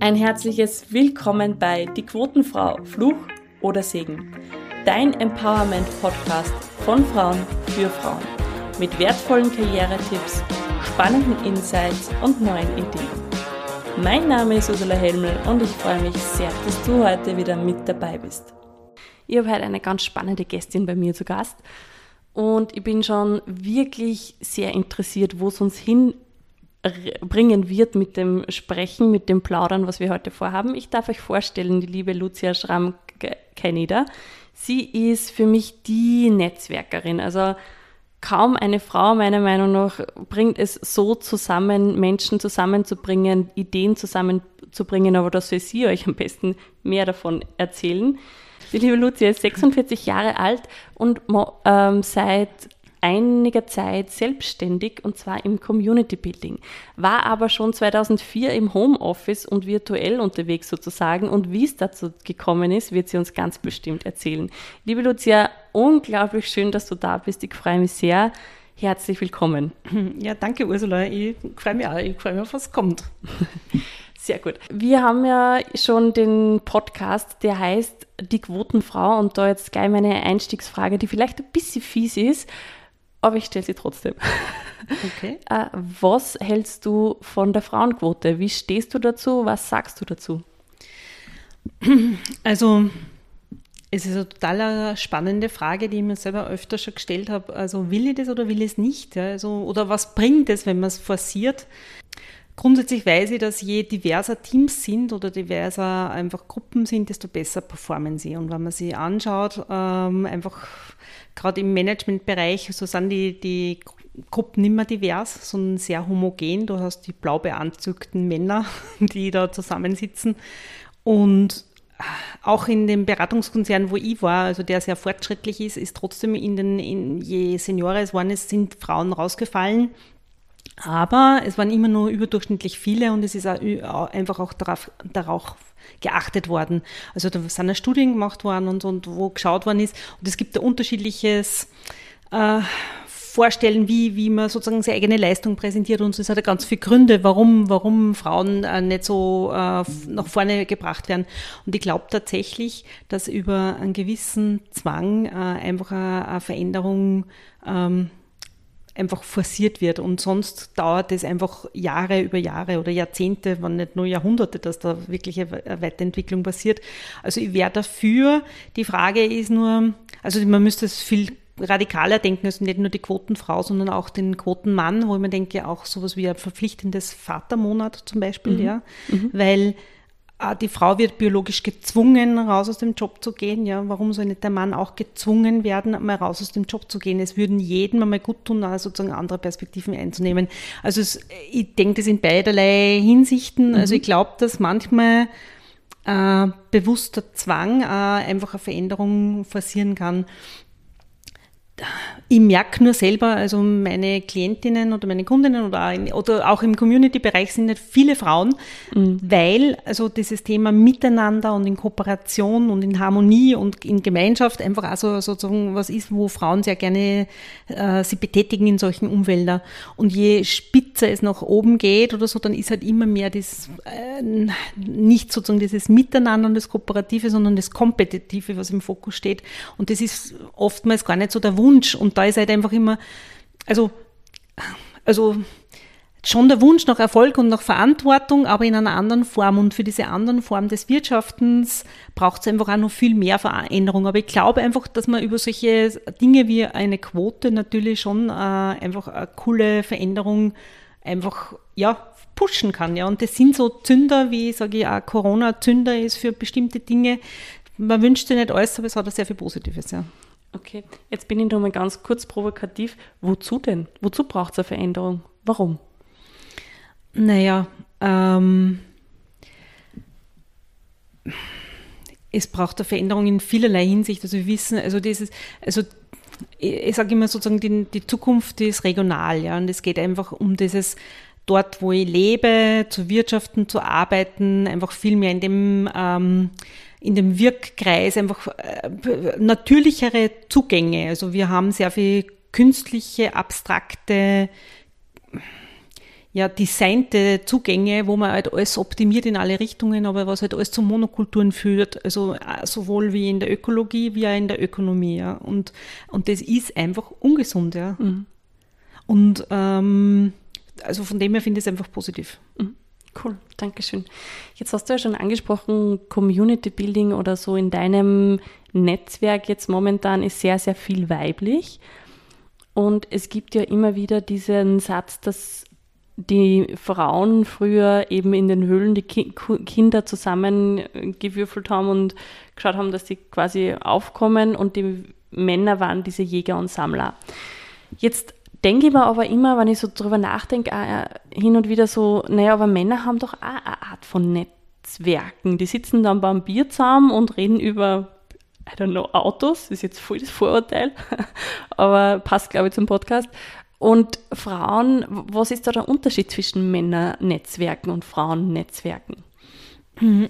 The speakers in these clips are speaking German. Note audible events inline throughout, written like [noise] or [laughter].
Ein herzliches Willkommen bei Die Quotenfrau, Fluch oder Segen. Dein Empowerment-Podcast von Frauen für Frauen. Mit wertvollen Karrieretipps, spannenden Insights und neuen Ideen. Mein Name ist Ursula Helmel und ich freue mich sehr, dass du heute wieder mit dabei bist. Ich habe heute eine ganz spannende Gästin bei mir zu Gast und ich bin schon wirklich sehr interessiert, wo es uns hinbringen wird mit dem Sprechen, mit dem Plaudern, was wir heute vorhaben. Ich darf euch vorstellen, die liebe Lucia Schramm-Keineder. Sie ist für mich die Netzwerkerin. Also kaum eine Frau, meiner Meinung nach, bringt es so zusammen, Menschen zusammenzubringen, Ideen zusammenzubringen, aber das soll sie euch am besten mehr davon erzählen. Die liebe Lucia ist 46 Jahre alt und ähm, seit einiger Zeit selbstständig und zwar im Community Building, war aber schon 2004 im Homeoffice und virtuell unterwegs sozusagen und wie es dazu gekommen ist, wird sie uns ganz bestimmt erzählen. Liebe Lucia, unglaublich schön, dass du da bist. Ich freue mich sehr. Herzlich willkommen. Ja, danke Ursula. Ich freue mich auch. Ich freue mich auf was kommt. [laughs] Sehr gut. Wir haben ja schon den Podcast, der heißt Die Quotenfrau und da jetzt gleich meine Einstiegsfrage, die vielleicht ein bisschen fies ist, aber ich stelle sie trotzdem. Okay. [laughs] Äh, was hältst du von der Frauenquote? Wie stehst du dazu? Was sagst du dazu? [clears throat] Also, es ist eine total spannende Frage, die ich mir selber öfter schon gestellt habe. Also, will ich das oder will ich es nicht? Also, oder was bringt es, wenn man es forciert? Grundsätzlich weiß ich, dass je diverser Teams sind oder diverser einfach Gruppen sind, desto besser performen sie. Und wenn man sie anschaut, ähm, einfach gerade im Managementbereich, so sind die, die Gruppen nicht mehr divers, sondern sehr homogen. Du hast die blau beanzugten Männer, [laughs] die da zusammensitzen. Und auch in dem Beratungskonzern, wo ich war, also der sehr fortschrittlich ist, ist trotzdem in den, in, je Seniorer es waren, es sind Frauen rausgefallen. Aber es waren immer nur überdurchschnittlich viele und es ist auch einfach auch darauf, darauf geachtet worden. Also da sind ja Studien gemacht worden und, und wo geschaut worden ist. Und es gibt da unterschiedliches äh, Vorstellen, wie, wie man sozusagen seine eigene Leistung präsentiert. Und es hat ja ganz viele Gründe, warum, warum Frauen äh, nicht so äh, nach vorne gebracht werden. Und ich glaube tatsächlich, dass über einen gewissen Zwang äh, einfach eine, eine Veränderung ähm, einfach forciert wird und sonst dauert es einfach Jahre über Jahre oder Jahrzehnte, wenn nicht nur Jahrhunderte, dass da wirklich eine Weiterentwicklung passiert. Also ich wäre dafür. Die Frage ist nur, also man müsste es viel radikaler denken, also nicht nur die Quotenfrau, sondern auch den Quotenmann, wo ich mir denke, auch sowas wie ein verpflichtendes Vatermonat zum Beispiel, mhm. ja, mhm. weil die Frau wird biologisch gezwungen, raus aus dem Job zu gehen. Ja, warum soll nicht der Mann auch gezwungen werden, mal raus aus dem Job zu gehen? Es würden jedem einmal gut tun, sozusagen andere Perspektiven einzunehmen. Also es, ich denke das in beiderlei Hinsichten. Mhm. Also ich glaube, dass manchmal äh, bewusster Zwang äh, einfach eine Veränderung forcieren kann ich merke nur selber, also meine Klientinnen oder meine Kundinnen oder, in, oder auch im Community-Bereich sind nicht viele Frauen, mhm. weil also dieses Thema Miteinander und in Kooperation und in Harmonie und in Gemeinschaft einfach also sozusagen was ist, wo Frauen sehr gerne äh, sie betätigen in solchen Umwelten. Und je spitzer es nach oben geht oder so, dann ist halt immer mehr das äh, nicht sozusagen dieses Miteinander und das Kooperative, sondern das Kompetitive, was im Fokus steht. Und das ist oftmals gar nicht so der Wunsch. Und da ist halt einfach immer, also, also schon der Wunsch nach Erfolg und nach Verantwortung, aber in einer anderen Form. Und für diese anderen Form des Wirtschaftens braucht es einfach auch noch viel mehr Veränderung. Aber ich glaube einfach, dass man über solche Dinge wie eine Quote natürlich schon äh, einfach eine coole Veränderung einfach, ja, pushen kann. Ja. Und das sind so Zünder, wie sage ich auch Corona-Zünder ist für bestimmte Dinge. Man wünscht sich nicht alles, aber es hat auch sehr viel Positives, ja. Okay, jetzt bin ich noch mal ganz kurz provokativ. Wozu denn? Wozu braucht es eine Veränderung? Warum? Naja, ähm, es braucht eine Veränderung in vielerlei Hinsicht. Also wir wissen, also dieses, also ich sage immer sozusagen, die, die Zukunft ist regional, ja, und es geht einfach um dieses dort, wo ich lebe, zu wirtschaften, zu arbeiten, einfach viel mehr in dem ähm, in dem Wirkkreis einfach äh, natürlichere Zugänge. Also wir haben sehr viel künstliche, abstrakte ja, designte Zugänge, wo man halt alles optimiert in alle Richtungen, aber was halt alles zu Monokulturen führt, also äh, sowohl wie in der Ökologie wie auch in der Ökonomie. Ja. Und, und das ist einfach ungesund, ja. Mhm. Und ähm, also von dem her finde ich es einfach positiv. Mhm. Cool, danke schön. Jetzt hast du ja schon angesprochen, Community Building oder so in deinem Netzwerk jetzt momentan ist sehr, sehr viel weiblich. Und es gibt ja immer wieder diesen Satz, dass die Frauen früher eben in den Höhlen die Ki Kinder zusammengewürfelt haben und geschaut haben, dass sie quasi aufkommen und die Männer waren diese Jäger und Sammler. Jetzt denke ich mir aber immer, wenn ich so drüber nachdenke, äh, hin und wieder so, naja, aber Männer haben doch auch eine Art von Netzwerken. Die sitzen dann beim Bier zusammen und reden über, I don't know, Autos, das ist jetzt voll das Vorurteil, [laughs] aber passt, glaube ich, zum Podcast. Und Frauen, was ist da der Unterschied zwischen Männernetzwerken und Frauennetzwerken?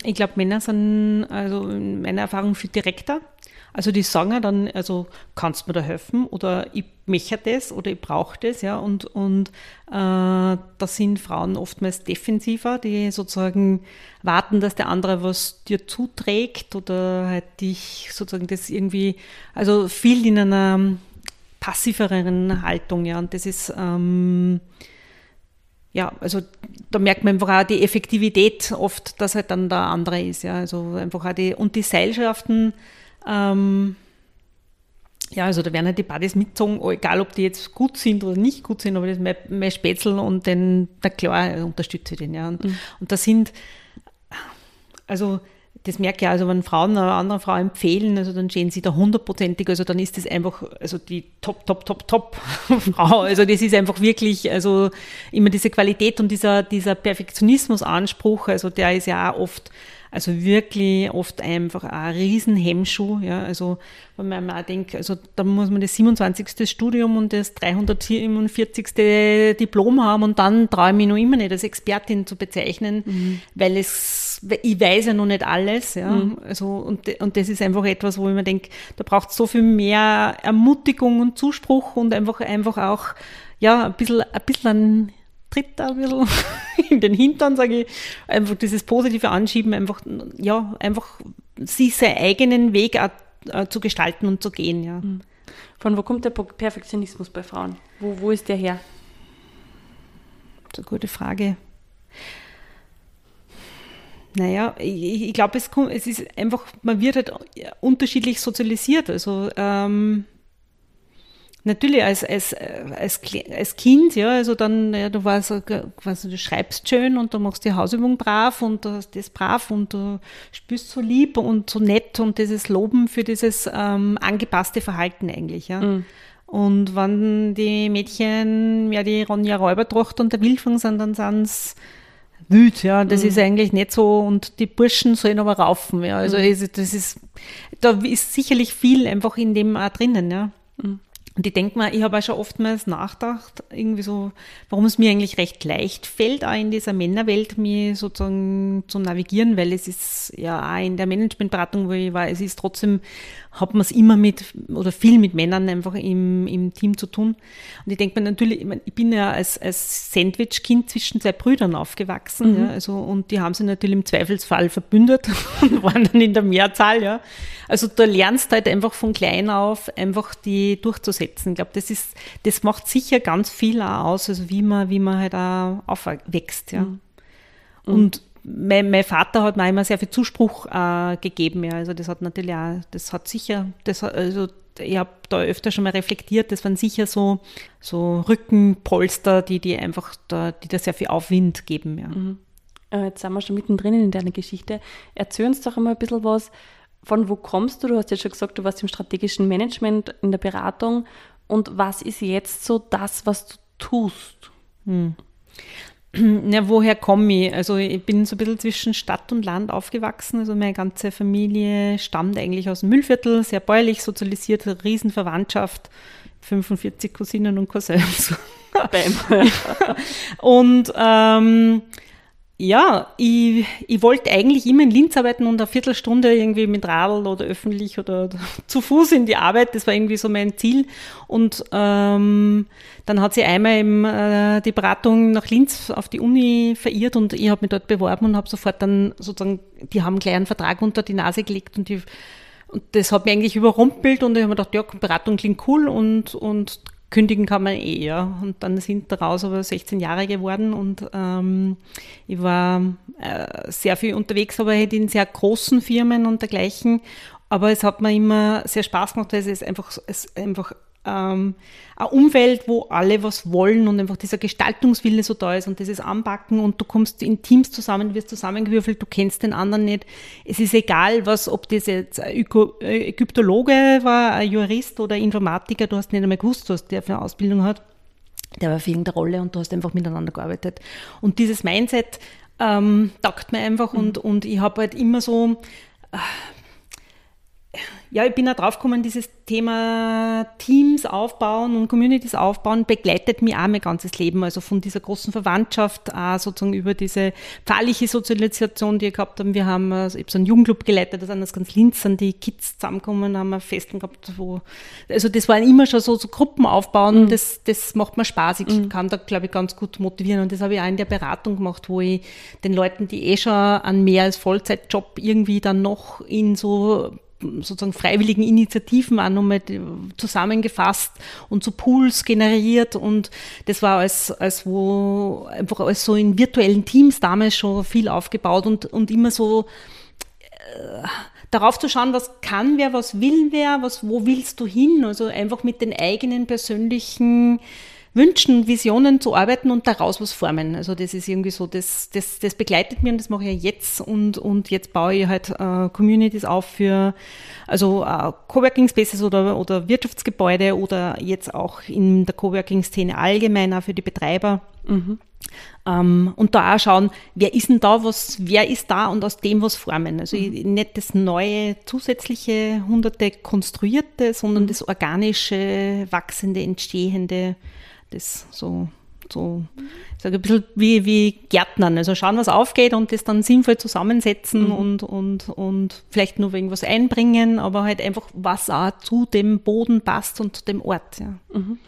Ich glaube, Männer sind also in meiner Erfahrung viel direkter. Also die sagen dann, also kannst du mir da helfen oder ich möchte das oder ich brauche das, ja. Und, und äh, da sind Frauen oftmals defensiver, die sozusagen warten, dass der andere was dir zuträgt oder halt dich sozusagen das irgendwie, also viel in einer passiveren Haltung, ja. Und das ist, ähm, ja, also da merkt man einfach auch die Effektivität oft, dass halt dann der andere ist, ja. Also einfach auch die, und die Seilschaften, ähm, ja, also da werden halt die Buddies mitgezogen, egal ob die jetzt gut sind oder nicht gut sind, aber das ist mein, mein Spätzl und den, na klar, unterstütze ich den, ja. Und, mhm. und da sind, also das merke ich also, wenn Frauen einer anderen Frau empfehlen, also dann stehen sie da hundertprozentig, also dann ist das einfach, also die top, top, top, top [laughs] Frau. Also das ist einfach wirklich, also immer diese Qualität und dieser, dieser Perfektionismusanspruch, also der ist ja auch oft also wirklich oft einfach ein Riesenhemmschuh. Ja. Also wenn man auch denkt, also da muss man das 27. Studium und das 347. Diplom haben und dann traue ich mich noch immer nicht als Expertin zu bezeichnen, mhm. weil es, ich weiß ja noch nicht alles. Ja. Mhm. Also, und, und das ist einfach etwas, wo ich mir denke, da braucht es so viel mehr Ermutigung und Zuspruch und einfach, einfach auch ja, ein bisschen, ein bisschen tritt da ein bisschen [laughs] in den Hintern, sage ich. Einfach dieses positive Anschieben, einfach, ja, einfach sich seinen eigenen Weg äh, zu gestalten und zu gehen, ja. Mhm. Von wo kommt der Perfektionismus bei Frauen? Wo, wo ist der her? Das ist eine gute Frage. Naja, ich, ich glaube, es, es ist einfach, man wird halt unterschiedlich sozialisiert. Also ähm, Natürlich als, als, als, als Kind, ja, also dann, ja, du warst, also du schreibst schön und du machst die Hausübung brav und du hast das brav und du spürst so lieb und so nett und dieses Loben für dieses ähm, angepasste Verhalten eigentlich, ja. Mhm. Und wenn die Mädchen ja die Ronja Räubertracht und der Wildfang sind, dann sind es wild, ja. Das mhm. ist eigentlich nicht so und die Burschen sollen aber raufen, ja. Also mhm. das ist, da ist sicherlich viel einfach in dem auch drinnen, ja. Und ich denke mal, ich habe auch schon oftmals nachgedacht, irgendwie so, warum es mir eigentlich recht leicht fällt, auch in dieser Männerwelt mir sozusagen zu navigieren, weil es ist ja auch in der Managementberatung, wo ich war, es ist trotzdem, hat man es immer mit oder viel mit Männern einfach im, im Team zu tun. Und ich denke mir natürlich, ich, mein, ich bin ja als, als Sandwich-Kind zwischen zwei Brüdern aufgewachsen, mhm. ja, also, und die haben sich natürlich im Zweifelsfall verbündet [laughs] und waren dann in der Mehrzahl, ja. Also da lernst halt einfach von klein auf einfach die durchzusetzen. Ich glaube, das ist, das macht sicher ganz viel auch aus, also wie man, wie man halt auch aufwächst, ja. Mhm. Und mein, mein, Vater hat mir immer sehr viel Zuspruch äh, gegeben, ja. Also das hat natürlich auch, das hat sicher, das hat, also ich habe da öfter schon mal reflektiert, das waren sicher so, so Rückenpolster, die, die einfach da, die da sehr viel Aufwind geben, ja. Mhm. Äh, jetzt sind wir schon mittendrin in deiner Geschichte. Erzähl uns doch einmal ein bisschen was, von wo kommst du? Du hast ja schon gesagt, du warst im strategischen Management, in der Beratung. Und was ist jetzt so das, was du tust? Hm. [clears throat] Ja, woher komme ich? Also ich bin so ein bisschen zwischen Stadt und Land aufgewachsen. Also meine ganze Familie stammt eigentlich aus dem Müllviertel, sehr bäuerlich sozialisiert, Riesenverwandtschaft, 45 Cousinen und Cousins. [laughs] und ähm, ja, ich, ich wollte eigentlich immer in Linz arbeiten und eine Viertelstunde irgendwie mit Radl oder öffentlich oder [laughs] zu Fuß in die Arbeit. Das war irgendwie so mein Ziel. Und ähm, dann hat sie einmal eben, äh, die Beratung nach Linz auf die Uni verirrt und ich habe mich dort beworben und habe sofort dann sozusagen, die haben gleich einen Vertrag unter die Nase gelegt und die und das hat mich eigentlich überrumpelt und ich habe mir gedacht, ja, Beratung klingt cool und, und kündigen kann man eh, ja. Und dann sind daraus aber 16 Jahre geworden und ähm, ich war äh, sehr viel unterwegs, aber halt in sehr großen Firmen und dergleichen. Aber es hat mir immer sehr Spaß gemacht, weil es einfach, es einfach ähm, eine Umwelt, wo alle was wollen und einfach dieser Gestaltungswille so da ist und dieses Anpacken und du kommst in Teams zusammen, du wirst zusammengewürfelt, du kennst den anderen nicht. Es ist egal, was, ob das jetzt ein äh, Ägyptologe war, ein Jurist oder ein Informatiker, du hast nicht einmal gewusst, was der für eine Ausbildung hat. Der war für irgendeine Rolle und du hast einfach miteinander gearbeitet. Und dieses Mindset ähm, taugt mir einfach mhm. und, und ich habe halt immer so, äh, ja, ich bin auch drauf gekommen, dieses Thema Teams aufbauen und Communities aufbauen begleitet mich auch mein ganzes Leben. Also von dieser großen Verwandtschaft auch sozusagen über diese pfarrliche Sozialisation, die wir gehabt haben. Wir haben also ich hab so einen Jugendclub geleitet, da sind das ganz Linz, sind die Kids zusammengekommen, haben wir Festen gehabt, wo, also das war immer schon so, so Gruppen aufbauen, mhm. das, das macht mir Spaß. Ich mhm. kann da, glaube ich, ganz gut motivieren und das habe ich auch in der Beratung gemacht, wo ich den Leuten, die eh schon an mehr als Vollzeitjob irgendwie dann noch in so sozusagen freiwilligen Initiativen auch nochmal zusammengefasst und so Pools generiert und das war als, als wo einfach als so in virtuellen Teams damals schon viel aufgebaut und, und immer so äh, darauf zu schauen, was kann wer, was will wer, was, wo willst du hin? Also einfach mit den eigenen persönlichen Wünschen, Visionen zu arbeiten und daraus was formen. Also das ist irgendwie so, das, das, das begleitet mich und das mache ich ja jetzt und, und jetzt baue ich halt äh, Communities auf für also äh, Coworking Spaces oder, oder Wirtschaftsgebäude oder jetzt auch in der Coworking-Szene allgemein auch für die Betreiber. Mhm. Ähm, und da auch schauen, wer ist denn da, was, wer ist da und aus dem was formen. Also mhm. nicht das neue, zusätzliche, hunderte konstruierte, sondern mhm. das organische, wachsende, entstehende das so, so ich sage ein bisschen wie, wie Gärtnern. Also schauen, was aufgeht und das dann sinnvoll zusammensetzen mhm. und, und, und vielleicht nur irgendwas einbringen, aber halt einfach, was auch zu dem Boden passt und zu dem Ort. Ja. Mhm.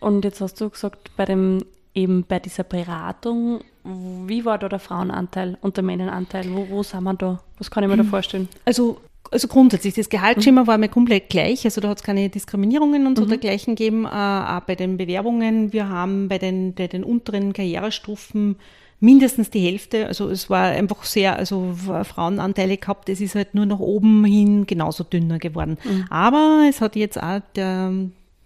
Und jetzt hast du gesagt, bei dem eben bei dieser Beratung, wie war da der Frauenanteil und der Männeranteil? Wo, wo sind wir da? Was kann ich mir da vorstellen? Also also grundsätzlich, das Gehaltsschema mhm. war mir komplett gleich, also da hat es keine Diskriminierungen und so mhm. dergleichen gegeben, äh, auch bei den Bewerbungen. Wir haben bei den, bei den unteren Karrierestufen mindestens die Hälfte, also es war einfach sehr, also Frauenanteile gehabt, es ist halt nur nach oben hin genauso dünner geworden. Mhm. Aber es hat jetzt auch der,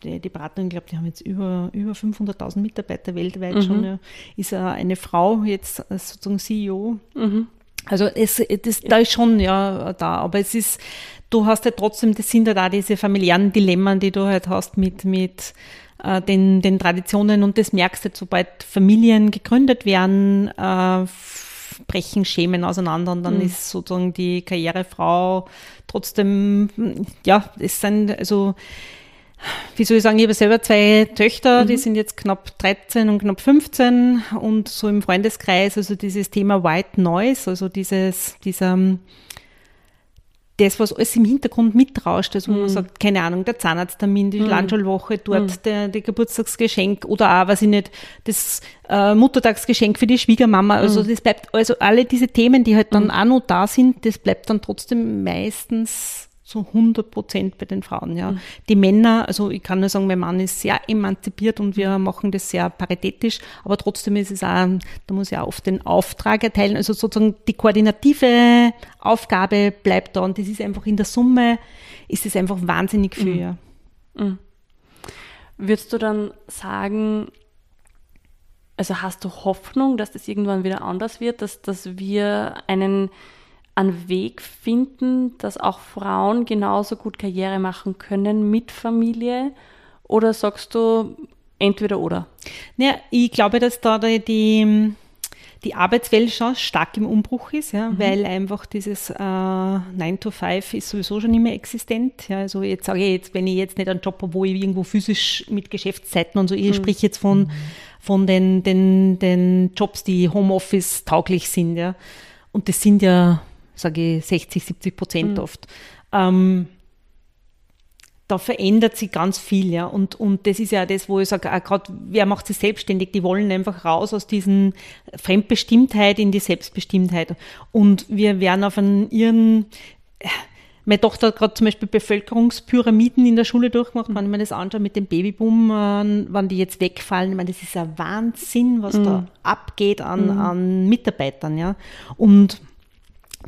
die, die Beratung, ich glaube, die haben jetzt über, über 500.000 Mitarbeiter weltweit mhm. schon, ja, ist eine Frau jetzt als sozusagen CEO. Mhm. Also es, das, da ist schon ja da, aber es ist, du hast ja trotzdem, das sind ja da diese familiären Dilemmen, die du halt hast mit, mit äh, den, den Traditionen und das merkst du, sobald Familien gegründet werden, äh, brechen Schemen auseinander und dann mhm. ist sozusagen die Karrierefrau trotzdem, ja, es sind, also wie soll ich sagen, ich habe selber zwei Töchter, mhm. die sind jetzt knapp 13 und knapp 15 und so im Freundeskreis, also dieses Thema White Noise, also dieses, dieser, das, was alles im Hintergrund mitrauscht, also mhm. man sagt, keine Ahnung, der Zahnarzttermin, die mhm. Landschulwoche dort, mhm. der, der Geburtstagsgeschenk oder auch, weiß ich nicht, das äh, Muttertagsgeschenk für die Schwiegermama, also mhm. das bleibt, also alle diese Themen, die halt dann mhm. auch noch da sind, das bleibt dann trotzdem meistens zu 100 Prozent bei den Frauen. Ja. Mhm. Die Männer, also ich kann nur sagen, mein Mann ist sehr emanzipiert und wir machen das sehr paritätisch, aber trotzdem ist es auch, da muss ich auch oft den Auftrag erteilen, also sozusagen die koordinative Aufgabe bleibt da und das ist einfach in der Summe, ist es einfach wahnsinnig viel. Mhm. Ja. Mhm. Würdest du dann sagen, also hast du Hoffnung, dass das irgendwann wieder anders wird, dass, dass wir einen einen Weg finden, dass auch Frauen genauso gut Karriere machen können mit Familie? Oder sagst du entweder oder? Ja, ich glaube, dass da die, die Arbeitswelt schon stark im Umbruch ist, ja, mhm. weil einfach dieses äh, 9 to 5 ist sowieso schon nicht mehr existent. Ja. Also jetzt sage ich jetzt, wenn ich jetzt nicht einen Job habe, wo ich irgendwo physisch mit Geschäftszeiten und so, ich mhm. spreche jetzt von, mhm. von den, den, den Jobs, die Homeoffice tauglich sind. Ja. Und das sind ja, sage ich, 60, 70 Prozent mhm. oft. Ähm, da verändert sich ganz viel, ja. Und, und das ist ja das, wo ich sage, gerade wer macht sich selbstständig, die wollen einfach raus aus diesen Fremdbestimmtheit in die Selbstbestimmtheit. Und wir werden auf einen ihren, meine Tochter hat gerade zum Beispiel Bevölkerungspyramiden in der Schule durchgemacht, wenn ich mir das anschaue mit dem Babyboom, äh, wann die jetzt wegfallen, ich meine, das ist ein Wahnsinn, was mhm. da abgeht an, mhm. an Mitarbeitern, ja. Und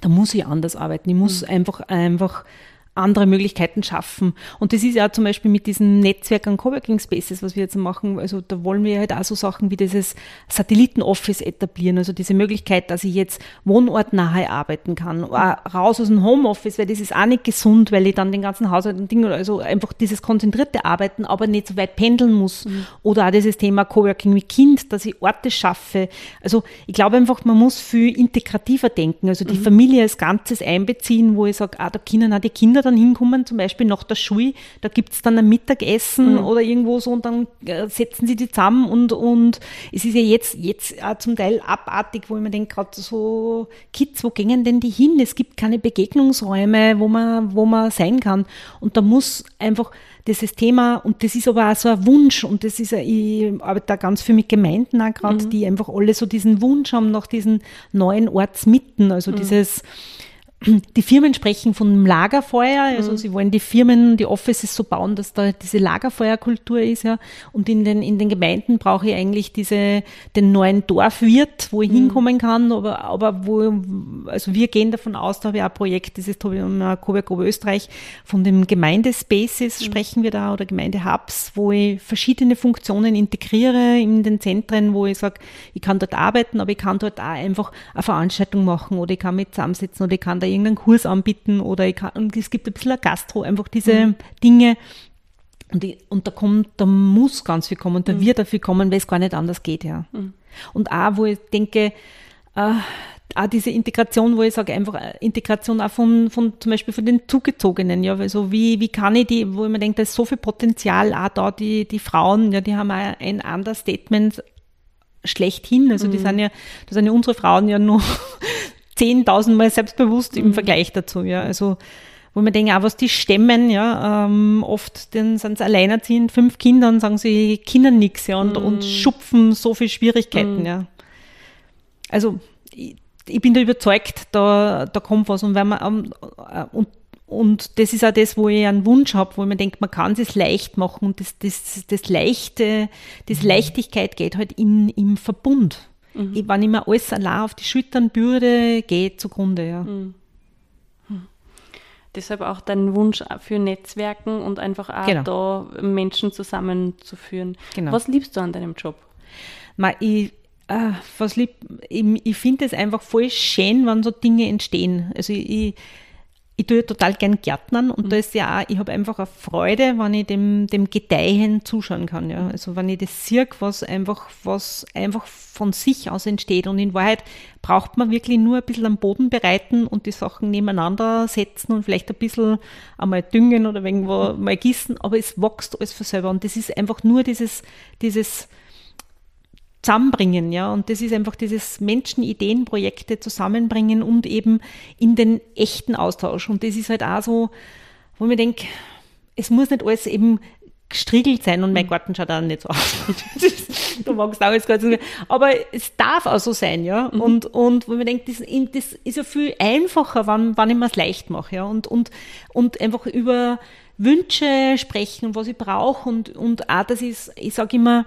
da muss ich anders arbeiten. Ich muss mhm. einfach, einfach andere Möglichkeiten schaffen. Und das ist ja zum Beispiel mit diesem Netzwerk an Coworking Spaces, was wir jetzt machen. Also da wollen wir halt auch so Sachen wie dieses Satellitenoffice etablieren. Also diese Möglichkeit, dass ich jetzt wohnortnahe arbeiten kann. Auch raus aus dem Homeoffice, weil das ist auch nicht gesund, weil ich dann den ganzen Haushalt und Dinge, also einfach dieses konzentrierte Arbeiten, aber nicht so weit pendeln muss. Mhm. Oder auch dieses Thema Coworking mit Kind, dass ich Orte schaffe. Also ich glaube einfach, man muss viel integrativer denken. Also die mhm. Familie als Ganzes einbeziehen, wo ich sage, ah, da können auch die Kinder dann hinkommen, zum Beispiel nach der Schule, da gibt es dann ein Mittagessen mhm. oder irgendwo so und dann äh, setzen sie die zusammen und, und es ist ja jetzt, jetzt auch zum Teil abartig, wo ich mir denke, gerade so Kids, wo gehen denn die hin? Es gibt keine Begegnungsräume, wo man, wo man sein kann. Und da muss einfach dieses Thema, und das ist aber auch so ein Wunsch, und das ist, ich arbeite da ganz viel mit Gemeinden auch gerade, mhm. die einfach alle so diesen Wunsch haben nach diesen neuen Ortsmitten, also mhm. dieses die Firmen sprechen von einem Lagerfeuer, also mhm. sie wollen die Firmen, die Offices so bauen, dass da diese Lagerfeuerkultur ist, ja. Und in den, in den Gemeinden brauche ich eigentlich diese, den neuen Dorfwirt, wo ich mhm. hinkommen kann, aber, aber wo, also wir gehen davon aus, da habe ich auch ein Projekt, das ist Coburg Österreich, von dem Gemeindespaces mhm. sprechen wir da oder Gemeindehubs, wo ich verschiedene Funktionen integriere in den Zentren, wo ich sage, ich kann dort arbeiten, aber ich kann dort auch einfach eine Veranstaltung machen oder ich kann mit zusammensitzen oder ich kann da irgendeinen Kurs anbieten oder ich kann, und es gibt ein bisschen ein Gastro, einfach diese mhm. Dinge. Und, ich, und da kommt, da muss ganz viel kommen und da mhm. wird dafür kommen, weil es gar nicht anders geht, ja. Mhm. Und auch, wo ich denke, äh, auch diese Integration, wo ich sage, einfach äh, Integration auch von, von zum Beispiel von den Zugezogenen, ja, also wie, wie kann ich die, wo ich mir denke, da ist so viel Potenzial auch da, die, die Frauen, ja, die haben auch ein Understatement schlechthin, also die mhm. sind ja, da sind ja unsere Frauen ja nur 10.000 Mal selbstbewusst mhm. im Vergleich dazu. Ja. Also wo man denkt, auch was die stemmen, ja, ähm, oft dann sind sie alleinerziehend, fünf Kinder und sagen sie, Kinder nix, ja, und, mm. und schupfen so viel Schwierigkeiten, mm. ja. Also, ich, ich, bin da überzeugt, da, da kommt was und wenn man, ähm, äh, und, und das ist auch das, wo ich einen Wunsch habe, wo man denkt, man kann es leicht machen und das, das, das Leichte, das mhm. Leichtigkeit geht halt in, im Verbund. Mhm. Ich, wenn ich mir alles allein auf die Schultern bürde, geht zugrunde, ja. Mhm. mhm. Deshalb auch dein Wunsch für Netzwerken und einfach auch genau. da Menschen zusammenzuführen. Genau. Was liebst du an deinem Job? Ma, ich, äh, was lieb, ich, ich finde es einfach voll schön, wenn so Dinge entstehen. Also ich, ich tue total gern Gärtnern und mhm. da ist ja auch, ich habe einfach eine Freude, wenn ich dem, dem Gedeihen zuschauen kann. Ja. Also wenn ich das sehe, was einfach, was einfach von sich aus entsteht. Und in Wahrheit braucht man wirklich nur ein bisschen am Boden bereiten und die Sachen nebeneinander setzen und vielleicht ein bisschen einmal düngen oder irgendwo mhm. mal gießen, aber es wächst alles von selber. Und das ist einfach nur dieses, dieses zusammenbringen, ja. Und das ist einfach dieses Menschen-Ideen-Projekte zusammenbringen und eben in den echten Austausch. Und das ist halt auch so, wo ich mir denke, es muss nicht alles eben gestriegelt sein und mein mhm. Garten schaut auch nicht so aus. du magst auch jetzt gar nicht. Aber es darf auch so sein, ja. Mhm. Und, und wo man denkt, das, das, ist ja viel einfacher, wann, wann ich mir es leicht mache, ja. Und, und, und einfach über Wünsche sprechen, was ich brauche und, und auch, das ist, ich sage immer,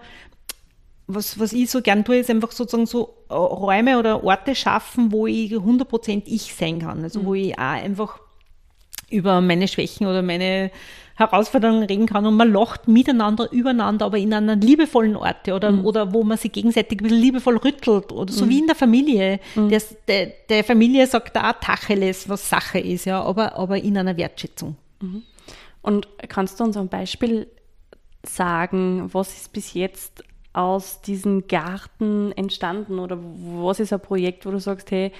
was, was ich so gern tue, ist einfach sozusagen so äh, Räume oder Orte schaffen, wo ich 100% ich sein kann. Also mhm. wo ich auch einfach über meine Schwächen oder meine Herausforderungen reden kann und man lacht miteinander, übereinander, aber in einer liebevollen Orte oder, mhm. oder wo man sich gegenseitig ein bisschen liebevoll rüttelt oder so mhm. wie in der Familie. Mhm. Der, der, der, Familie sagt da auch Tacheles, was Sache ist, ja, aber, aber in einer Wertschätzung. Mhm. Und kannst du uns ein Beispiel sagen, was ist bis jetzt aus diesem Garten entstanden oder was ist ein Projekt, wo du sagst, hey,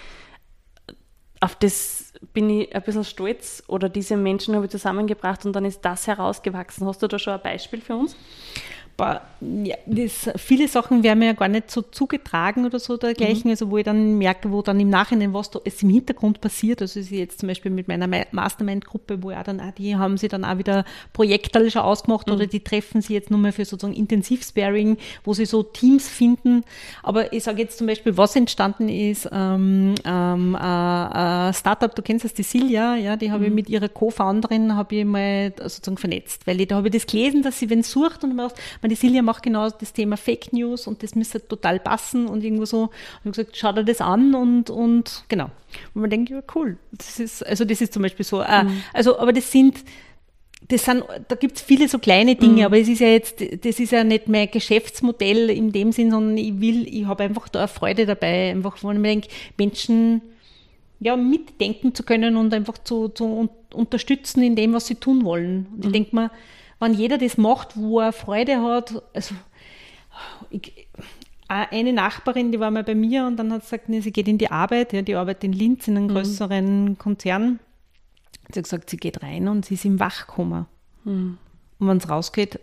auf das bin ich ein bisschen stolz oder diese Menschen habe ich zusammengebracht und dann ist das herausgewachsen. Hast du da schon ein Beispiel für uns? Ja, das, viele Sachen werden mir ja gar nicht so zugetragen oder so dergleichen, mhm. also wo ich dann merke, wo dann im Nachhinein was da ist im Hintergrund passiert. Also ist jetzt zum Beispiel mit meiner Mastermind-Gruppe, wo ja dann auch, die haben sie dann auch wieder Projekte schon ausgemacht mhm. oder die treffen sie jetzt nur mehr für sozusagen Intensiv-Sparing, wo sie so Teams finden. Aber ich sage jetzt zum Beispiel, was entstanden ist, ähm, ähm, äh, äh, Startup, du kennst das, die Silja, ja, die habe mhm. ich mit ihrer Co-Founderin, habe ich mal sozusagen vernetzt, weil ich, da habe ich das gelesen, dass sie wenn sucht und man meine, die Silja macht genau das Thema Fake News und das müsste total passen und irgendwo so. Und ich gesagt, schau dir das an und, und genau. Und man denkt, ja, cool. Das ist, also das ist zum Beispiel so. Äh, mhm. Also, aber das sind, das sind, da gibt es viele so kleine Dinge, mhm. aber es ist ja jetzt, das ist ja nicht mein Geschäftsmodell in dem Sinn, sondern ich will, ich habe einfach da eine Freude dabei, einfach, wo ich mir denke, Menschen ja, mitdenken zu können und einfach zu, zu unterstützen in dem, was sie tun wollen. Und mhm. ich denke mal, wenn jeder das macht, wo er Freude hat, also ich, eine Nachbarin, die war mal bei mir und dann hat sie gesagt, nee, sie geht in die Arbeit, ja, die arbeitet in Linz in einem mhm. größeren Konzern. Sie hat gesagt, sie geht rein und sie ist im Wachkoma. Mhm. Und wenn es rausgeht,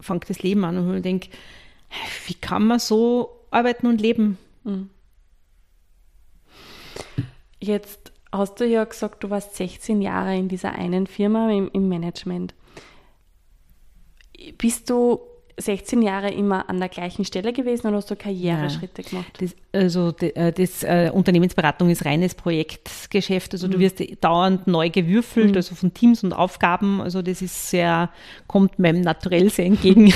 fängt das Leben an und ich denke, wie kann man so arbeiten und leben? Mhm. Jetzt hast du ja gesagt, du warst 16 Jahre in dieser einen Firma im, im Management bist du 16 Jahre immer an der gleichen Stelle gewesen oder hast du Karriereschritte ja. gemacht? Das, also äh, das, äh, Unternehmensberatung ist reines Projektgeschäft. Also mhm. du wirst dauernd neu gewürfelt, mhm. also von Teams und Aufgaben. Also das ist sehr, kommt meinem Naturell sehr entgegen.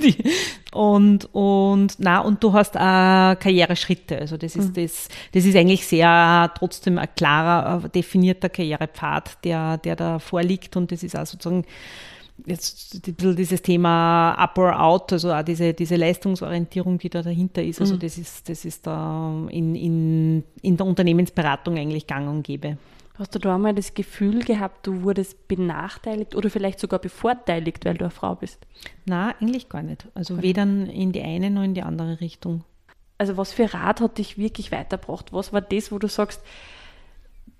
[laughs] und, und, na, und du hast auch Karriereschritte. Also das ist, mhm. das, das ist eigentlich sehr trotzdem ein klarer, definierter Karrierepfad, der, der da vorliegt. Und das ist auch sozusagen jetzt ein bisschen dieses Thema Up or Out, also auch diese, diese Leistungsorientierung, die da dahinter ist, also mhm. das ist, das ist da in, in, in der Unternehmensberatung eigentlich gang und gäbe. Hast du da einmal das Gefühl gehabt, du wurdest benachteiligt oder vielleicht sogar bevorteiligt, weil du eine Frau bist? Na, eigentlich gar nicht. Also weder in die eine noch in die andere Richtung. Also was für Rat hat dich wirklich weitergebracht? Was war das, wo du sagst,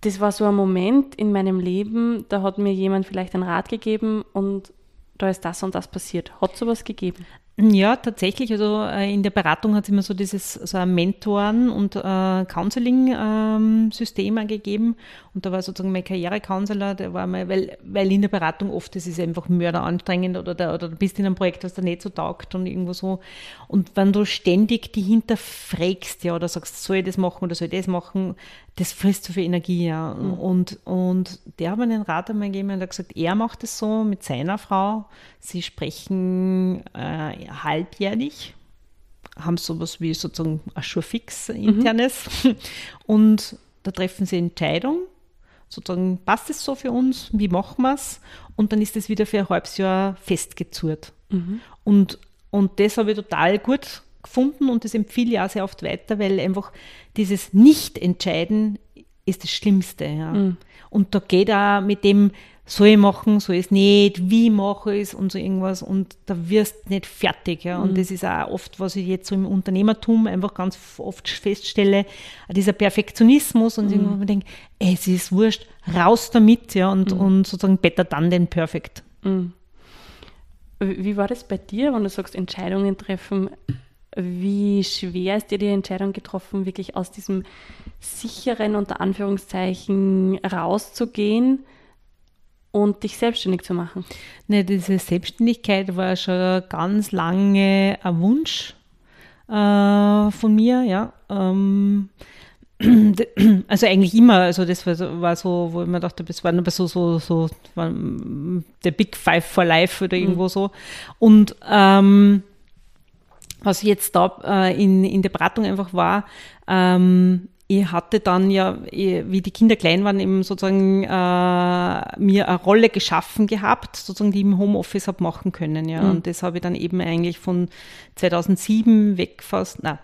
das war so ein Moment in meinem Leben, da hat mir jemand vielleicht einen Rat gegeben und da ist das und das passiert. Hat sowas gegeben? Ja, tatsächlich. Also äh, in der Beratung hat es immer so dieses so ein Mentoren- und äh, Counseling-System ähm, gegeben. Und da war sozusagen mein Karriere-Counselor, der war mal, weil, weil in der Beratung oft ist es einfach mörderanstrengend oder, der, oder du bist in einem Projekt, was da nicht so taugt und irgendwo so. Und wenn du ständig die hinterfragst, ja, oder sagst, soll ich das machen oder soll ich das machen, das frisst so viel Energie, ja. Mhm. Und, und der hat mir den Rat einmal gegeben und hat gesagt, er macht es so mit seiner Frau. Sie sprechen äh, halbjährlich, haben sowas wie sozusagen ein Schurfix internes mhm. [laughs] und da treffen sie Entscheidung, sozusagen passt es so für uns, wie machen wir es und dann ist es wieder für ein halbes Jahr festgezurrt. Mhm. Und, und das habe ich total gut gefunden und das empfehle ich auch sehr oft weiter, weil einfach dieses Nicht-Entscheiden ist das Schlimmste. Ja. Mhm. Und da geht auch mit dem, soll ich machen, soll ich es nicht, wie mache ich es und so irgendwas und da wirst du nicht fertig. Ja. Und mhm. das ist auch oft, was ich jetzt so im Unternehmertum einfach ganz oft feststelle, dieser Perfektionismus und mhm. irgendwann denke, es ist wurscht, raus damit ja, und, mhm. und sozusagen better dann den perfekt. Mhm. Wie war das bei dir, wenn du sagst, Entscheidungen treffen? Wie schwer ist dir die Entscheidung getroffen, wirklich aus diesem sicheren, unter Anführungszeichen, rauszugehen? und dich selbstständig zu machen? Ne, diese Selbstständigkeit war schon ganz lange ein Wunsch äh, von mir, ja. Ähm, [clears throat] also eigentlich immer, also das war so, war so, wo ich mir dachte, das war aber so, so, so, der Big Five for Life oder irgendwo mhm. so. Und ähm, was jetzt da äh, in, in der Beratung einfach war, ähm, ich hatte dann ja, wie die Kinder klein waren, eben sozusagen äh, mir eine Rolle geschaffen gehabt, sozusagen, die ich im Homeoffice habe machen können. Ja. Mhm. Und das habe ich dann eben eigentlich von 2007 weg fast, na,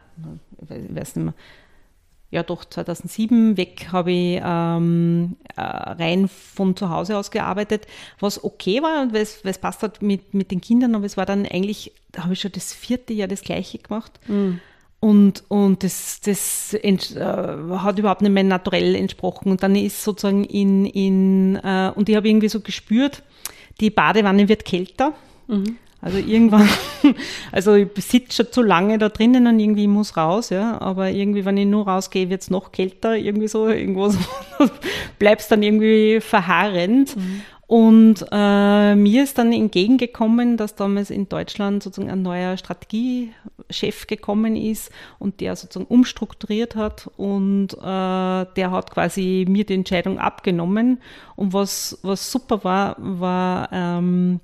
ich weiß nicht mehr, ja doch 2007 weg habe ich ähm, äh, rein von zu Hause aus gearbeitet, was okay war, es, weil es passt hat mit, mit den Kindern, aber es war dann eigentlich, da habe ich schon das vierte Jahr das gleiche gemacht. Mhm. Und, und das, das äh, hat überhaupt nicht mehr naturell entsprochen. Und dann ist sozusagen in, in äh, und ich habe irgendwie so gespürt, die Badewanne wird kälter. Mhm. Also irgendwann, [laughs] also ich sitze schon zu lange da drinnen und irgendwie muss raus, ja. Aber irgendwie, wenn ich nur rausgehe, wird es noch kälter, irgendwie so, irgendwo so, [laughs] bleibst dann irgendwie verharrend. Mhm. Und äh, mir ist dann entgegengekommen, dass damals in Deutschland sozusagen ein neuer Strategiechef gekommen ist und der sozusagen umstrukturiert hat und äh, der hat quasi mir die Entscheidung abgenommen. Und was, was super war, war, ähm,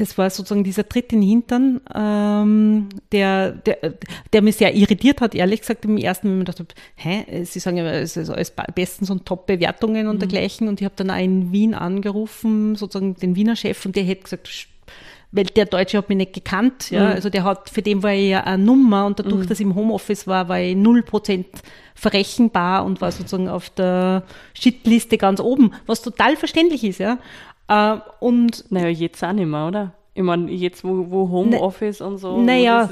das war sozusagen dieser Tritt in den Hintern, ähm, der, der, der mich sehr irritiert hat, ehrlich gesagt, im ersten Moment dachte, hä, Sie sagen ja, es ist alles bestens und Top-Bewertungen und mhm. dergleichen und ich habe dann auch in Wien angerufen, sozusagen den Wiener Chef und der hätte gesagt, weil der Deutsche hat mich nicht gekannt, ja, mhm. also der hat, für den war ich ja eine Nummer und dadurch, mhm. dass ich im Homeoffice war, war ich null Prozent verrechenbar und war sozusagen auf der Shitliste ganz oben, was total verständlich ist, ja. Äh, und naja, jetzt auch nicht mehr, oder? Ich meine, jetzt, wo, wo Homeoffice und so. Naja.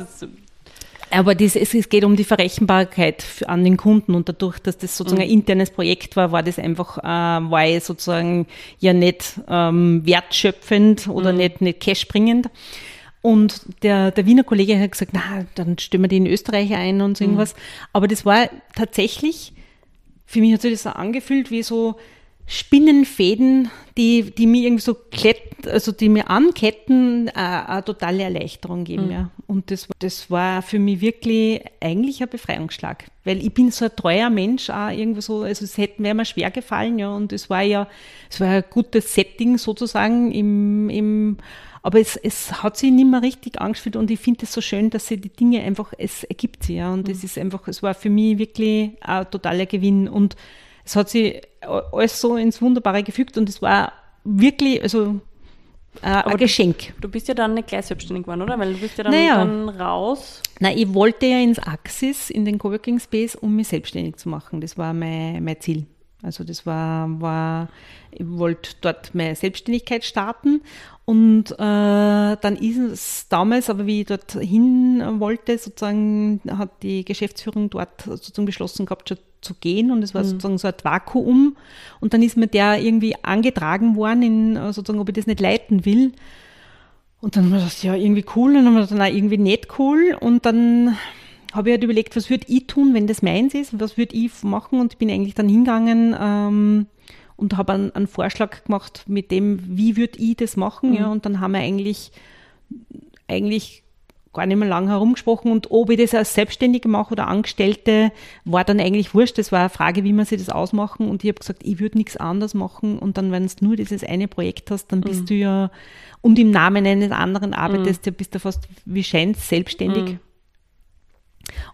Aber das, es, es, geht um die Verrechenbarkeit an den Kunden und dadurch, dass das sozusagen mhm. ein internes Projekt war, war das einfach, äh, war ich sozusagen ja nicht ähm, wertschöpfend oder mhm. nicht, nicht cashbringend. Und der, der Wiener Kollege hat gesagt, na, dann stellen wir die in Österreich ein und so mhm. irgendwas. Aber das war tatsächlich, für mich hat sich das so angefühlt wie so, Spinnenfäden, die, die mir irgendwie so klett, also die mir anketten, äh, eine totale Erleichterung geben. Mhm. Ja. Und das, das war für mich wirklich eigentlich ein Befreiungsschlag. Weil ich bin so ein treuer Mensch, auch irgendwo so, also es hätte mir schwer gefallen, ja. Und es war ja, es war ein gutes Setting sozusagen im, im aber es, es hat sich nicht mehr richtig angefühlt und ich finde es so schön, dass sie die Dinge einfach, es ergibt sie, ja. Und es mhm. ist einfach, es war für mich wirklich ein totaler Gewinn. Und es hat sich alles so ins Wunderbare gefügt und es war wirklich, also äh, ein Geschenk. Du, du, bist ja dann nicht gleich selbstständig geworden, oder? Weil du bist ja dann, naja. dann raus. Nein, ich wollte ja ins Axis, in den Coworking Space, um mich selbstständig zu machen. Das war mein, mein Ziel. Also das war, war ich wollte dort meine Selbstständigkeit starten und äh, dann ist es damals, aber wie ich dort hin wollte, sozusagen hat die Geschäftsführung dort sozusagen beschlossen gehabt, schon zu gehen und es war mhm. sozusagen so ein Vakuum und dann ist mir der irgendwie angetragen worden, in, sozusagen, ob ich das nicht leiten will. Und dann habe ich gedacht, ja, irgendwie cool und dann habe ich gedacht, nein, irgendwie nicht cool und dann habe ich halt überlegt, was würde ich tun, wenn das meins ist, was würde ich machen und bin eigentlich dann hingegangen ähm, und habe einen, einen, Vorschlag gemacht mit dem, wie würde ich das machen, mhm. ja, und dann haben wir eigentlich, eigentlich gar nicht mehr lange herumgesprochen und ob ich das als Selbstständige mache oder Angestellte, war dann eigentlich wurscht. Das war eine Frage, wie man sich das ausmachen und ich habe gesagt, ich würde nichts anderes machen und dann, wenn du nur dieses eine Projekt hast, dann bist mhm. du ja und im Namen eines anderen arbeitest, mhm. bist du fast wie scheint selbstständig. Mhm.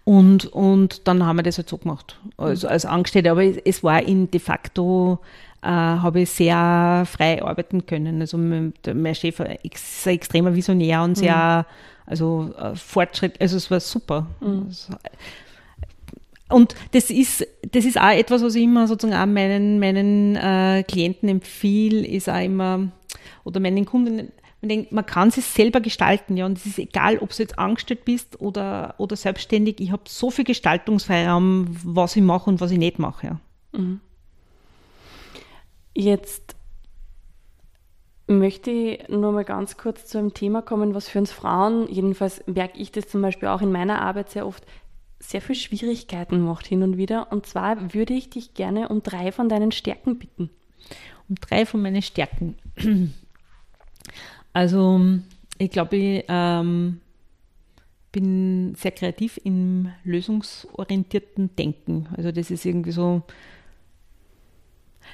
Und, und dann haben wir das halt so gemacht, also als Angestellte. Aber es, war in de facto, äh, habe ich sehr frei arbeiten können. Also mein, mein Chef ist ein extremer Visionär und sehr, mhm. also äh, Fortschritt, also es war super. Mhm. Und das ist, das ist auch etwas, was ich immer sozusagen auch meinen, meinen äh, Klienten empfehle, ist auch immer, oder meinen Kunden, man denkt, man kann es selber gestalten, ja, und es ist egal, ob du jetzt angestellt bist oder, oder selbstständig. Ich habe so viel Gestaltungsfreiraum, was ich mache und was ich nicht mache. Ja. Mhm. Jetzt möchte ich nur mal ganz kurz zu einem Thema kommen, was für uns Frauen, jedenfalls merke ich das zum Beispiel auch in meiner Arbeit sehr oft, sehr viel Schwierigkeiten macht hin und wieder. Und zwar würde ich dich gerne um drei von deinen Stärken bitten. Um drei von meinen Stärken. Also ich glaube, ich ähm, bin sehr kreativ im lösungsorientierten Denken. Also das ist irgendwie so,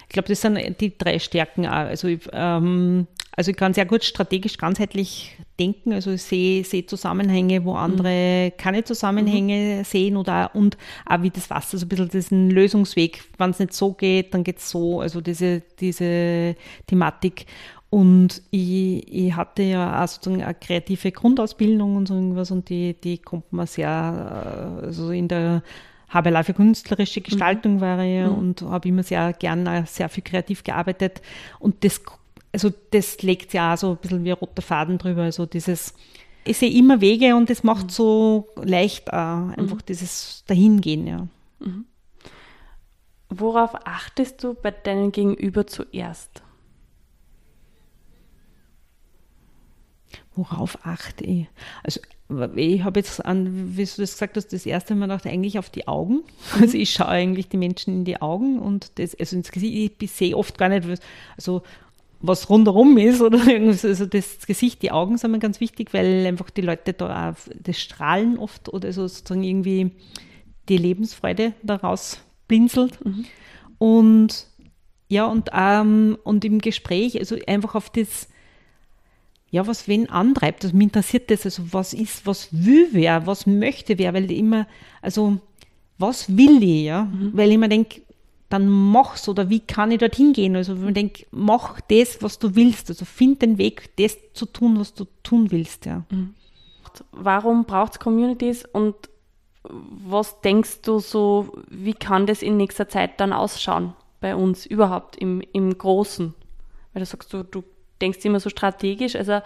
ich glaube, das sind die drei Stärken auch. Also ich, ähm, also ich kann sehr gut strategisch ganzheitlich denken, also ich sehe, sehe Zusammenhänge, wo andere mhm. keine Zusammenhänge mhm. sehen oder und auch wie das Wasser, so ein bisschen diesen Lösungsweg, wenn es nicht so geht, dann geht es so, also diese, diese Thematik. Und ich, ich hatte ja auch sozusagen eine kreative Grundausbildung und so irgendwas und die, die kommt mir sehr, also in der habe ja für künstlerische Gestaltung mhm. war ich mhm. und habe immer sehr gerne sehr viel kreativ gearbeitet. Und das, also das legt ja auch so ein bisschen wie ein roter Faden drüber. Also dieses, ich sehe immer Wege und das macht mhm. so leicht äh, einfach mhm. dieses Dahingehen, ja. Mhm. Worauf achtest du bei deinem Gegenüber zuerst? Worauf achte ich? Also ich habe jetzt an, wie du das gesagt hast, das erste Mal gedacht, eigentlich auf die Augen. Mhm. Also ich schaue eigentlich die Menschen in die Augen und das, also ins Gesicht, ich sehe oft gar nicht, also was rundherum ist oder irgendwas. Also das Gesicht, die Augen sind mir ganz wichtig, weil einfach die Leute da auch, das strahlen oft oder so sozusagen irgendwie die Lebensfreude daraus blinzelt. Mhm. Und ja, und, ähm, und im Gespräch, also einfach auf das, ja, was wen antreibt. Also mich interessiert das, also was ist, was will wer, was möchte wer, weil immer, also was will ich, ja? Mhm. Weil ich mir denke, dann mach's oder wie kann ich dorthin gehen? Also wenn ich denke, mach das, was du willst, also find den Weg, das zu tun, was du tun willst, ja. Mhm. Warum braucht es Communities und was denkst du so, wie kann das in nächster Zeit dann ausschauen bei uns überhaupt im, im Großen? Weil du sagst, du, du denkst immer so strategisch. Also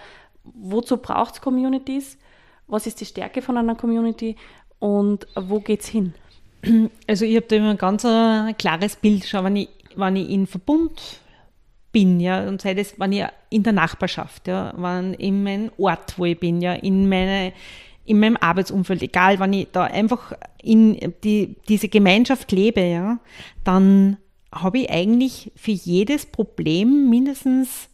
wozu braucht es Communities? Was ist die Stärke von einer Community und wo geht es hin? Also ich habe da immer ein ganz ein äh, klares Bild. Schau, wenn ich, wenn ich in Verbund bin, ja, und sei das, wenn ich in der Nachbarschaft, ja, wenn in meinem Ort, wo ich bin, ja, in meine, in meinem Arbeitsumfeld, egal, wenn ich da einfach in die, diese Gemeinschaft lebe, ja, dann habe ich eigentlich für jedes Problem mindestens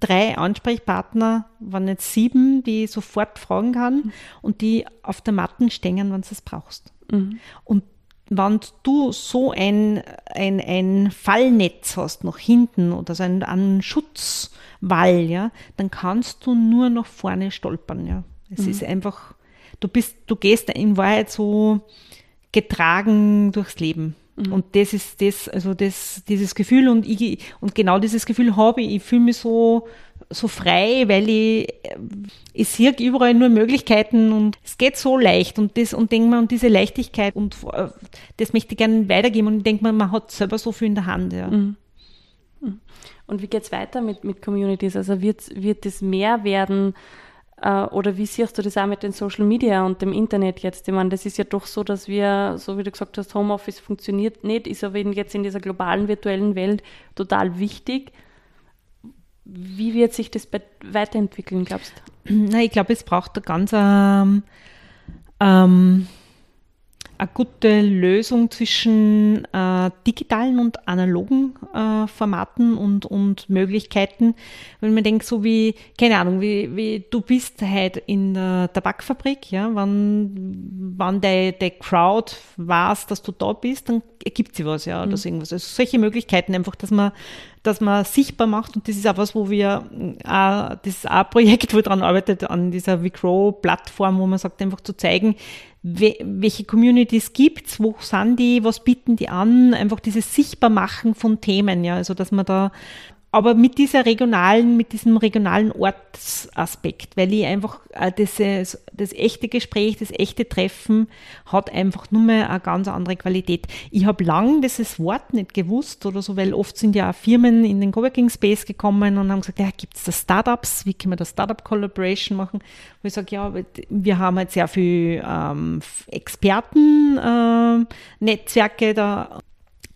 drei Ansprechpartner, wenn nicht sieben, die ich sofort fragen kann mhm. und die auf der Matten stehen, wenn du es brauchst. Mhm. Und wenn du so ein, ein, ein Fallnetz hast nach hinten oder so einen, einen Schutzwall, ja, dann kannst du nur nach vorne stolpern. Ja. Es mhm. ist einfach, du bist, du gehst in Wahrheit so getragen durchs Leben. Mhm. Und das ist das, also das, dieses Gefühl und ich, und genau dieses Gefühl habe ich. Ich fühle mich so, so frei, weil ich, ich sehe überall nur Möglichkeiten und es geht so leicht und das, und denke mir, und diese Leichtigkeit und äh, das möchte ich gerne weitergeben und ich denke mir, man hat selber so viel in der Hand, ja. Mhm. mhm. Und wie geht es weiter mit, mit Communities? Also wird, wird es mehr werden? Äh, oder wie siehst du das auch mit den Social Media und dem Internet jetzt? Ich meine, das ist ja doch so, dass wir, so wie du gesagt hast, Homeoffice funktioniert nicht, ist aber jetzt in dieser globalen virtuellen Welt total wichtig. Wie wird sich das weiterentwickeln, glaubst du? Na, ich glaube, es braucht eine ganz ähm, ähm eine gute Lösung zwischen äh, digitalen und analogen äh, Formaten und, und Möglichkeiten. Wenn man denkt, so wie, keine Ahnung, wie, wie du bist halt in der Tabakfabrik, ja, wenn, wenn der, der Crowd weiß, dass du da bist, dann ergibt sie was, ja, oder mhm. so irgendwas. Also solche Möglichkeiten einfach, dass man dass man sichtbar macht und das ist auch was, wo wir, äh, das ist auch ein Projekt, wo dran arbeitet, an dieser ViCrow-Plattform, wo man sagt, einfach zu zeigen, welche Communities gibt's, wo sind die, was bieten die an, einfach dieses Sichtbarmachen von Themen, ja, also dass man da aber mit dieser regionalen, mit diesem regionalen Ortsaspekt, weil ich einfach äh, das, das echte Gespräch, das echte Treffen hat einfach nur mehr eine ganz andere Qualität. Ich habe lang dieses Wort nicht gewusst oder so, weil oft sind ja auch Firmen in den Coworking Space gekommen und haben gesagt, ja, gibt es da Startups, wie können wir da Startup Collaboration machen? Wo ich sage, ja, wir haben halt sehr viel ähm, Experten-Netzwerke äh, da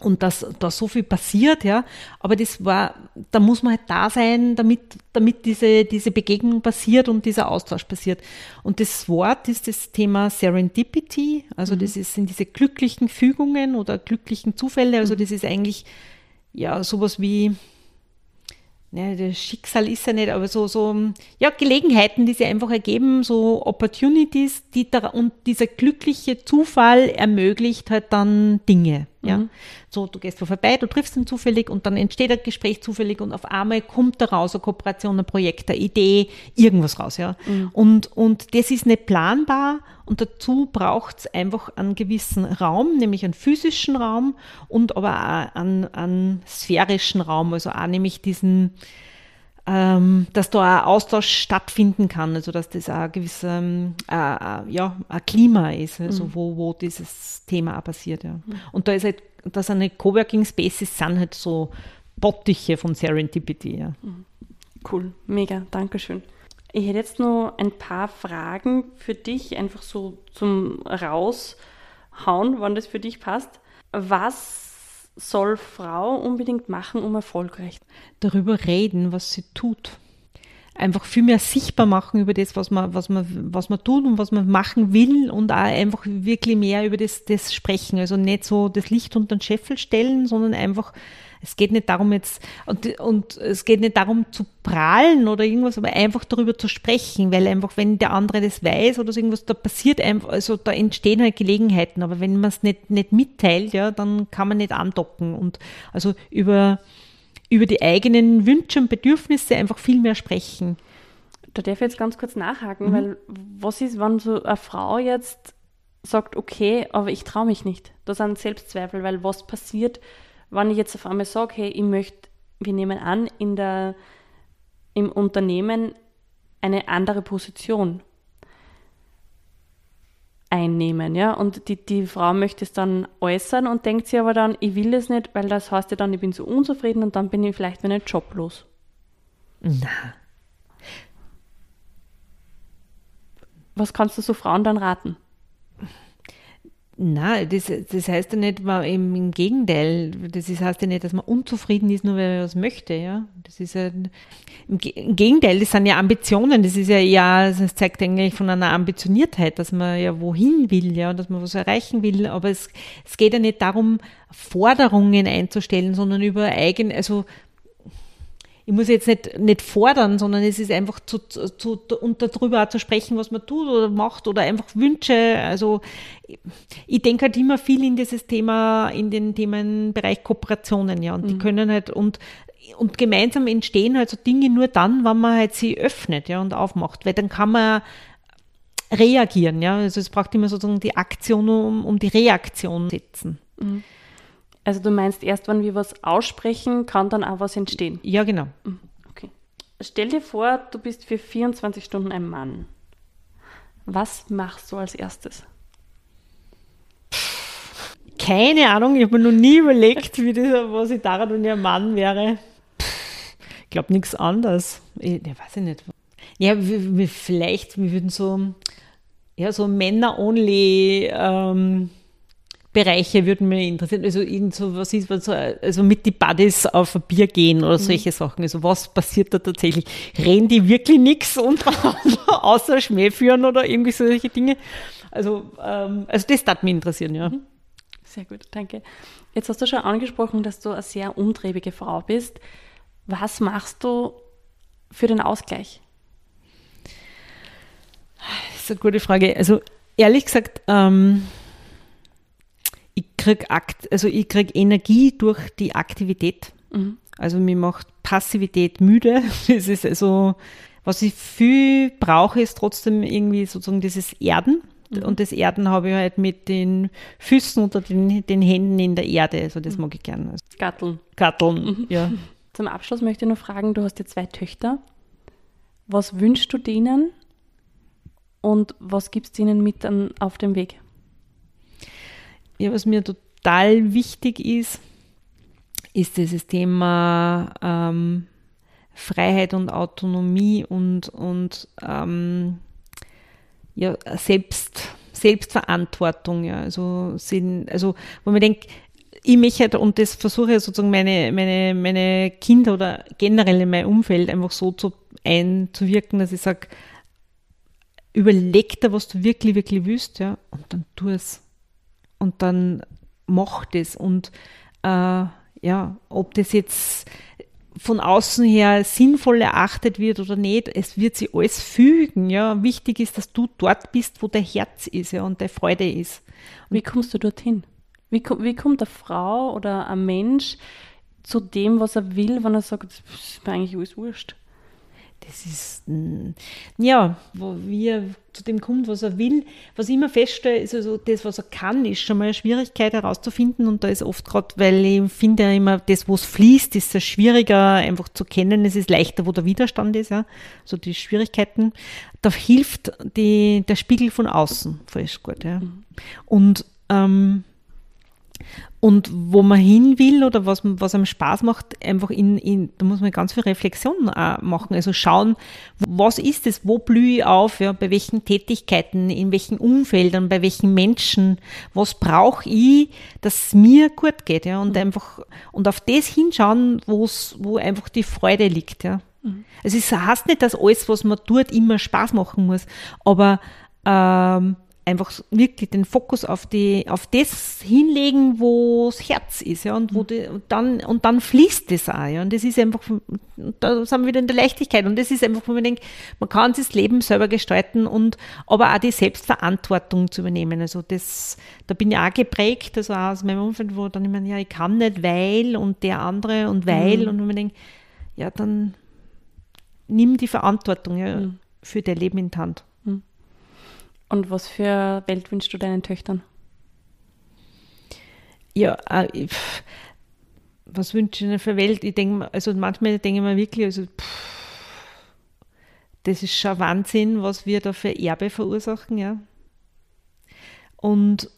und dass da so viel passiert, ja. Aber das war, da muss man halt da sein, damit, damit diese, diese Begegnung passiert und dieser Austausch passiert. Und das Wort ist das Thema Serendipity, also mhm. das ist, sind diese glücklichen Fügungen oder glücklichen Zufälle, also mhm. das ist eigentlich, ja, sowas wie, ne, das Schicksal ist ja nicht, aber so, so, ja, Gelegenheiten, die sich einfach ergeben, so Opportunities, die da, und dieser glückliche Zufall ermöglicht halt dann Dinge. Ja? Mhm. So, du gehst wo vorbei, du triffst ihn zufällig und dann entsteht ein Gespräch zufällig und auf einmal kommt da raus eine Kooperation, ein Projekt, eine Idee, irgendwas raus. Ja? Mhm. Und, und das ist nicht planbar und dazu braucht es einfach einen gewissen Raum, nämlich einen physischen Raum und aber auch einen, einen sphärischen Raum, also auch nämlich diesen ähm, dass da ein Austausch stattfinden kann, also dass das ein gewisses ähm, äh, ja, ein Klima ist, also mhm. wo, wo dieses Thema auch passiert. Ja. Mhm. Und da ist halt, da sind halt Coworking Spaces sind halt so Bottiche von Serendipity. Ja. Mhm. Cool, mega, Dankeschön. Ich hätte jetzt noch ein paar Fragen für dich, einfach so zum Raushauen, wann das für dich passt. Was soll Frau unbedingt machen, um erfolgreich? Darüber reden, was sie tut. Einfach viel mehr sichtbar machen über das, was man, was man, was man tut und was man machen will und auch einfach wirklich mehr über das, das sprechen. Also nicht so das Licht unter den Scheffel stellen, sondern einfach es geht nicht darum jetzt, und, und es geht nicht darum zu prahlen oder irgendwas, aber einfach darüber zu sprechen, weil einfach, wenn der andere das weiß oder so irgendwas, da passiert einfach, also da entstehen halt Gelegenheiten, aber wenn man es nicht, nicht mitteilt, ja, dann kann man nicht andocken und also über, über die eigenen Wünsche und Bedürfnisse einfach viel mehr sprechen. Da darf ich jetzt ganz kurz nachhaken, mhm. weil was ist, wenn so eine Frau jetzt sagt, okay, aber ich traue mich nicht. Da sind Selbstzweifel, weil was passiert, wenn ich jetzt auf einmal sage, hey, ich möchte, wir nehmen an, in der, im Unternehmen eine andere Position einnehmen, ja, und die, die Frau möchte es dann äußern und denkt sich aber dann, ich will es nicht, weil das heißt ja dann, ich bin so unzufrieden und dann bin ich vielleicht meinen Job los. Na. Was kannst du so Frauen dann raten? Nein, das, das heißt ja nicht, im, im Gegenteil, das ist, heißt ja nicht, dass man unzufrieden ist, nur weil man was möchte, ja. Das ist ja, im, im, Gegenteil, das sind ja Ambitionen, das ist ja ja, das zeigt eigentlich von einer Ambitioniertheit, dass man ja wohin will, ja, dass man was erreichen will, aber es, es geht ja nicht darum, Forderungen einzustellen, sondern über eigen, also ich muss jetzt nicht, nicht fordern, sondern es ist einfach zu, zu, und darüber auch zu sprechen, was man tut oder macht oder einfach Wünsche. Also ich denke halt immer viel in dieses Thema, in den Themenbereich Kooperationen, ja. Und mhm. die können halt und und gemeinsam entstehen halt so Dinge nur dann, wenn man halt sie öffnet, ja, und aufmacht. Weil dann kann man reagieren, ja. Also es braucht immer sozusagen die Aktion, um, um die Reaktion zu setzen. Mhm. Also du meinst, erst wenn wir was aussprechen, kann dann auch was entstehen? Ja, genau. Mhm, okay. Stell dir vor, du bist für 24 Stunden ein Mann. Was machst du als erstes? Keine Ahnung, ich habe mir noch nie überlegt, wie das, was ich daran, wenn ich ein Mann wäre. Ich glaube nichts anderes. Ich, ich weiß ich nicht. Ja, wir, wir, vielleicht, wir würden so, ja, so Männer-only ähm, Bereiche würden mich interessieren. Also irgend so, was ist, was, also mit die Buddies auf ein Bier gehen oder mhm. solche Sachen. Also was passiert da tatsächlich? Reden die wirklich nichts untereinander, [laughs] außer Schmäh führen oder irgendwie solche Dinge? Also, ähm, also das darf mich interessieren, ja. Mhm. Sehr gut, danke. Jetzt hast du schon angesprochen, dass du eine sehr umtriebige Frau bist. Was machst du für den Ausgleich? Das ist eine gute Frage. Also ehrlich gesagt, ähm, ich kriege also krieg Energie durch die Aktivität. Mhm. Also mir macht Passivität müde. [laughs] Das ist also, was ich viel brauche, ist trotzdem irgendwie sozusagen dieses Erden. Mhm. Und das Erden habe ich halt mit den Füßen oder den, den Händen in der Erde. Also das mhm. mag ich gerne. Also Gatteln. Gatteln, mhm. ja. [laughs] Zum Abschluss möchte ich noch fragen, du hast ja zwei Töchter. Was wünschst du denen und was gibst du ihnen mit an, auf dem Weg? Ja, was mir total wichtig ist, ist dieses Thema ähm, Freiheit und Autonomie und, und ähm, ja, Selbst, Selbstverantwortung. Ja. Also, sind, also, wo man denkt, ich möchte, und das versuche ich sozusagen meine, meine, meine Kinder oder generell in meinem Umfeld einfach so zu, einzuwirken, dass ich sage, überleg dir, was du wirklich, wirklich willst, ja, und dann tu es und dann macht es. Und äh, ja, ob das jetzt von außen her sinnvoll erachtet wird oder nicht, es wird sich alles fügen. Ja. Wichtig ist, dass du dort bist, wo dein Herz ist ja, und deine Freude ist. Und wie kommst du dorthin? Wie, wie kommt eine Frau oder ein Mensch zu dem, was er will, wenn er sagt, das ist mir eigentlich alles wurscht? Das ist, mm, ja, wo wir zu dem kommt, was er will. Was ich immer feststelle, ist also das, was er kann, ist schon mal eine Schwierigkeit herauszufinden. Und da ist oft gerade, weil ich finde ja immer, das, wo es fließt, ist es schwieriger einfach zu kennen. Es ist leichter, wo der Widerstand ist, ja. So die Schwierigkeiten. Da hilft die, der Spiegel von außen, falsch gut, ja. Mhm. Und, ähm, und wo man hin will oder was, was einem Spaß macht, einfach in, in, da muss man ganz viel Reflexion äh, machen. Also schauen, was ist es, wo blühe ich auf, ja, bei welchen Tätigkeiten, in welchen Umfeldern, bei welchen Menschen, was brauche ich, dass es mir gut geht, ja, und mhm. einfach, und auf das hinschauen, wo's, wo einfach die Freude liegt, ja. Mhm. Also es heißt nicht, dass alles, was man tut, immer Spaß machen muss, aber ähm, einfach wirklich den Fokus auf die, auf das hinlegen, wo das Herz ist, ja, und wo mhm. die, und dann, und dann fließt das auch, ja, und das ist einfach, da sind wir wieder in der Leichtigkeit, und das ist einfach, wo man denkt, man kann sich das Leben selber gestalten und, aber auch die Selbstverantwortung zu übernehmen, also das, da bin ich auch geprägt, also auch aus meinem Umfeld, wo dann immer, ja, ich kann nicht, weil, und der andere, und weil, mhm. und man denkt, ja, dann nimm die Verantwortung, ja, mhm. für dein Leben in die Hand. Und was für Welt wünschst du deinen Töchtern? Ja, äh, was wünsche ich ihnen für Welt? Ich denke, also manchmal denke ich mir wirklich, also pff, das ist schon Wahnsinn, was wir da für Erbe verursachen, ja. Und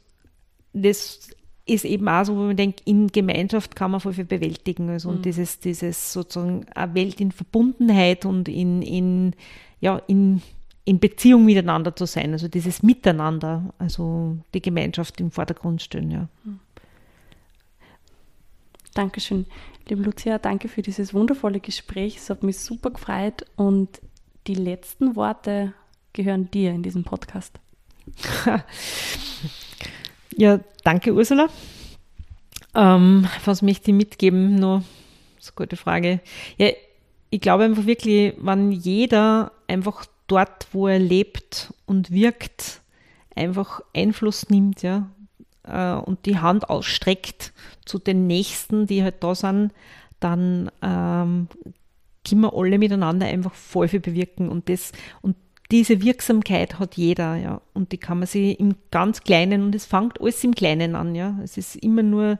das ist eben auch so, wo man denkt, in Gemeinschaft kann man voll viel bewältigen. Also mhm. und dieses, dieses sozusagen eine Welt in Verbundenheit und in, in, ja, in in Beziehung miteinander zu sein, also dieses Miteinander, also die Gemeinschaft im Vordergrund stellen, ja. Dankeschön. Liebe Lucia, danke für dieses wundervolle Gespräch. Es hat mich super gefreut und die letzten Worte gehören dir in diesem Podcast. [laughs] ja, danke Ursula. Ähm, was möchte ich mitgeben? Nur, das ist eine gute Frage. Ja, ich glaube einfach wirklich, wenn jeder einfach dort, wo er lebt und wirkt, einfach Einfluss nimmt, ja, äh, und die Hand ausstreckt zu den Nächsten, die halt da sind, dann ähm, können wir alle miteinander einfach voll viel bewirken und das und diese Wirksamkeit hat jeder, ja, und die kann man sich im ganz Kleinen und es fängt alles im Kleinen an, ja. Es ist immer nur,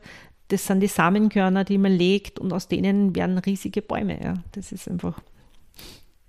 das sind die Samenkörner, die man legt und aus denen werden riesige Bäume, ja. Das ist einfach